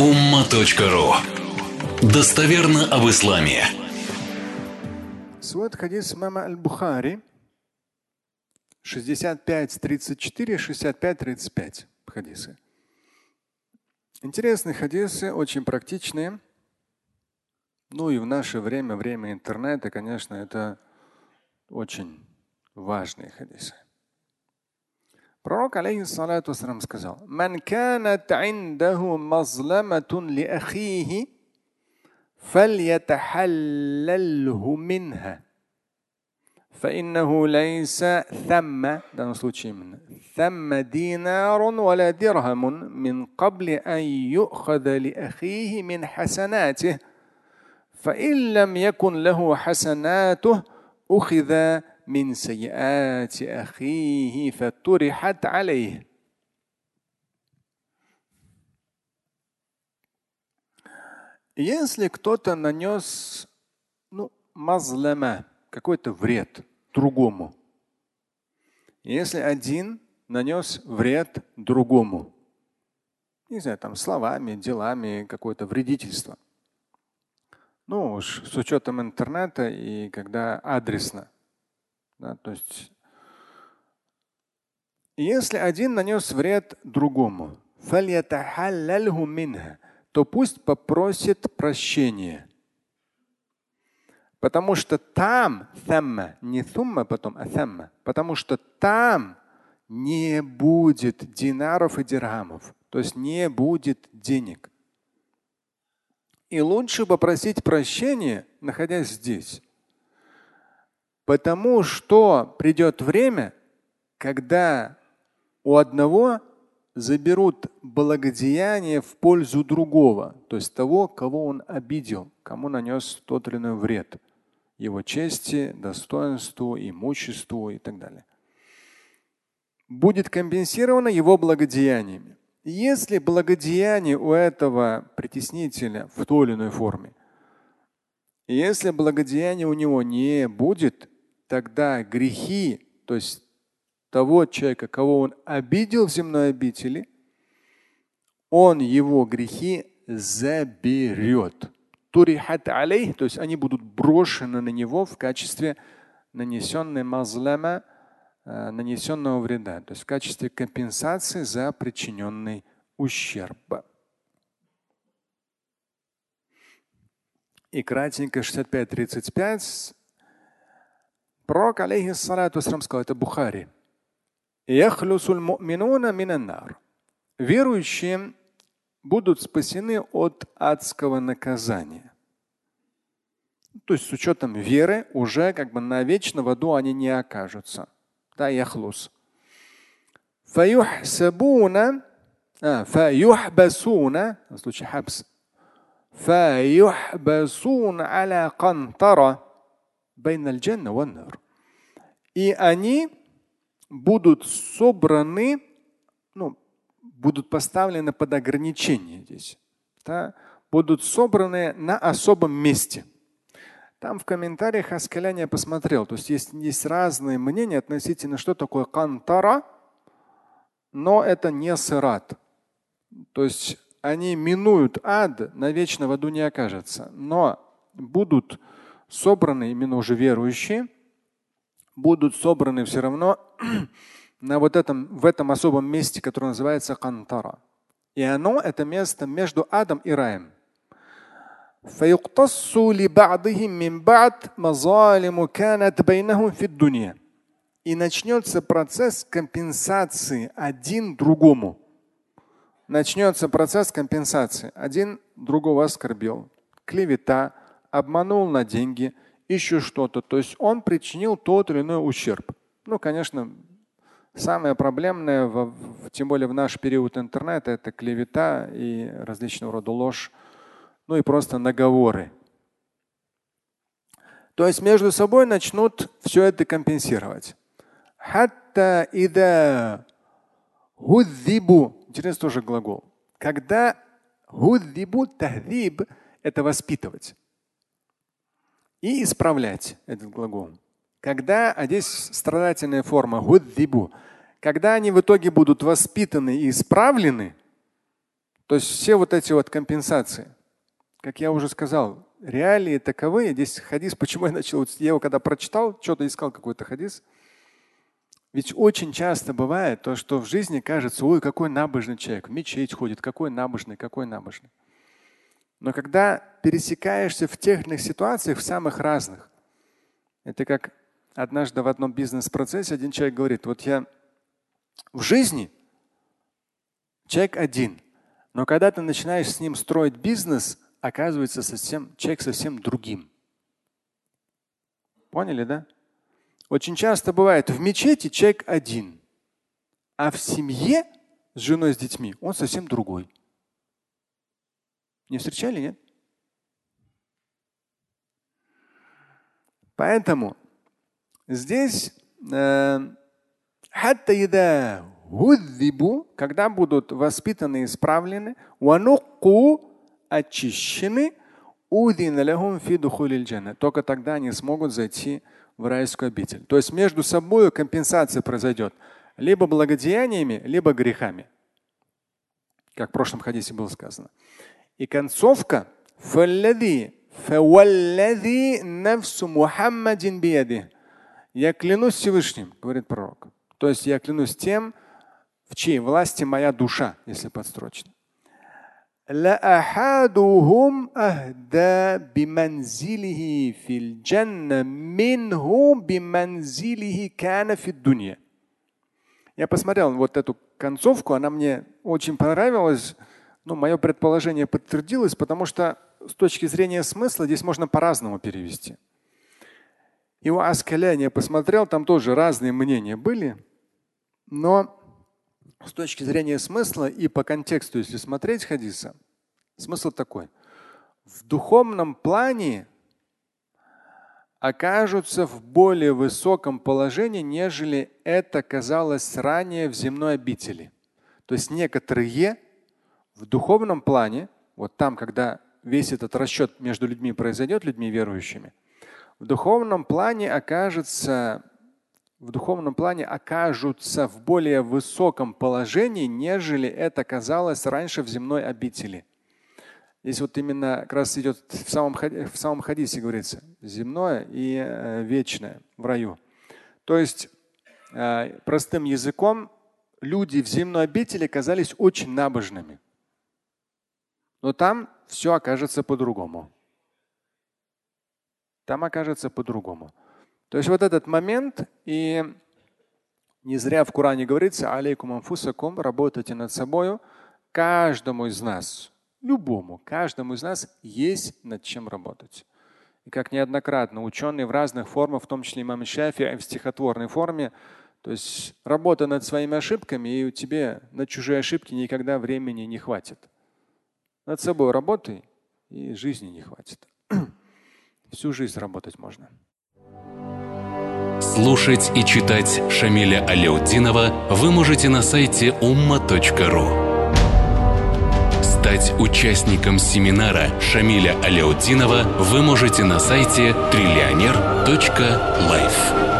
umma.ru Достоверно об исламе. Свод хадис мама Аль-Бухари 65-34, 65-35 хадисы. Интересные хадисы, очень практичные. Ну и в наше время, время интернета, конечно, это очень важные хадисы. Пророк, алейхиссалату вассалам, сказал, «Ман канат индаху мазламатун ли ахихи, فليتحلله منها فإنه ليس ثم данном случае именно ثم دينار ولا درهم من قبل أن يؤخذ لأخيه من حسناته فإن لم يكن له حسناته أخذ من سيئات أخيه فطرحت عليه Если кто-то нанес ну, мазлама, какой-то вред другому, если один нанес вред другому, не знаю, там словами, делами, какое-то вредительство. Ну уж с учетом интернета и когда адресно. да, то есть если один нанес вред другому, то пусть попросит прощения. Потому что там, тамма, не сумма потом, а тамма, потому что там не будет динаров и дирхамов, то есть не будет денег. И лучше попросить прощения, находясь здесь. Потому что придет время, когда у одного заберут благодеяние в пользу другого, то есть того, кого он обидел, кому нанес тот или иной вред, его чести, достоинству, имуществу и так далее. Будет компенсировано его благодеяниями. Если благодеяние у этого притеснителя в той или иной форме, если благодеяния у него не будет, тогда грехи, то есть того человека, кого он обидел в земной обители, он его грехи заберет. Турихат алей, то есть они будут брошены на него в качестве нанесенной мазлама, э, нанесенного вреда, то есть в качестве компенсации за причиненный ущерб. И кратенько 65-35 Пророк, алейхиссалату сказал, это Бухари. Верующие будут спасены от адского наказания. То есть с учетом веры уже как бы навечно в аду они не окажутся. Да, яхлус. Фаюхсабуна, а, фаюхбасуна, в случае хабс, фаюхбасуна аля кантара – и они будут собраны, ну, будут поставлены под ограничение здесь. Да, будут собраны на особом месте. Там в комментариях Аскалян я посмотрел. То есть есть, есть разные мнения относительно, что такое кантара, но это не сырат. То есть они минуют ад, навечно в аду не окажется. Но будут собраны именно уже верующие – будут собраны все равно на вот этом, в этом особом месте, которое называется Кантара. И оно, это место между адом и раем. فيقتص لبعضهم من بعد مظالم كانت بينهم في الدنيا. И начнется процесс компенсации один другому. Начнется процесс компенсации. Один другого оскорбил. Клевета, обманул на деньги – еще что-то. То есть он причинил тот или иной ущерб. Ну, конечно, самое проблемное, в, тем более в наш период интернета, это клевета и различного рода ложь, ну и просто наговоры. То есть между собой начнут все это компенсировать. Интересный тоже глагол. Когда худзибу тахдиб – это воспитывать и исправлять этот глагол. Когда, а здесь страдательная форма гуддибу, когда они в итоге будут воспитаны и исправлены, То есть все вот эти вот компенсации, как я уже сказал, реалии таковы. Здесь хадис, почему я начал, я его когда прочитал, что-то искал какой-то хадис. Ведь очень часто бывает то, что в жизни кажется, ой, какой набожный человек, в мечеть ходит, какой набожный, какой набожный. Но когда пересекаешься в тех ситуациях, в самых разных, это как однажды в одном бизнес-процессе один человек говорит, вот я в жизни человек один, но когда ты начинаешь с ним строить бизнес, оказывается совсем, человек совсем другим. Поняли, да? Очень часто бывает в мечети человек один, а в семье с женой, с детьми он совсем другой. Не встречали, нет? Поэтому здесь э, когда будут воспитаны и исправлены, очищены, только тогда они смогут зайти в райскую обитель. То есть между собой компенсация произойдет либо благодеяниями, либо грехами. Как в прошлом хадисе было сказано. И концовка я клянусь Всевышним, говорит пророк. То есть я клянусь тем, в чьей власти моя душа, если подстрочно. لأحدهم أهدى بمنزله في الجنة منه بمنزله كان في الدنيا. Я посмотрел вот эту концовку, она мне очень понравилась. Ну, мое предположение подтвердилось, потому что с точки зрения смысла здесь можно по-разному перевести. Его Аскаляне я посмотрел, там тоже разные мнения были, но с точки зрения смысла и по контексту, если смотреть хадиса, смысл такой. В духовном плане окажутся в более высоком положении, нежели это казалось ранее в земной обители. То есть некоторые в духовном плане, вот там, когда весь этот расчет между людьми произойдет, людьми верующими, в духовном плане окажется в духовном плане окажутся в более высоком положении, нежели это казалось раньше в земной обители. Здесь вот именно как раз идет в самом, в самом хадисе говорится земное и э, вечное в раю. То есть э, простым языком люди в земной обители казались очень набожными. Но там все окажется по-другому. Там окажется по-другому. То есть вот этот момент, и не зря в Коране говорится, алейкум анфусакум, работайте над собой, каждому из нас, любому, каждому из нас есть над чем работать. И как неоднократно ученые в разных формах, в том числе имам Шафи в стихотворной форме, то есть работа над своими ошибками, и у тебя на чужие ошибки никогда времени не хватит. Над собой работай, и жизни не хватит. Всю жизнь работать можно. Слушать и читать Шамиля Аляутдинова вы можете на сайте umma.ru. Стать участником семинара Шамиля Аляутдинова вы можете на сайте триллионер.life.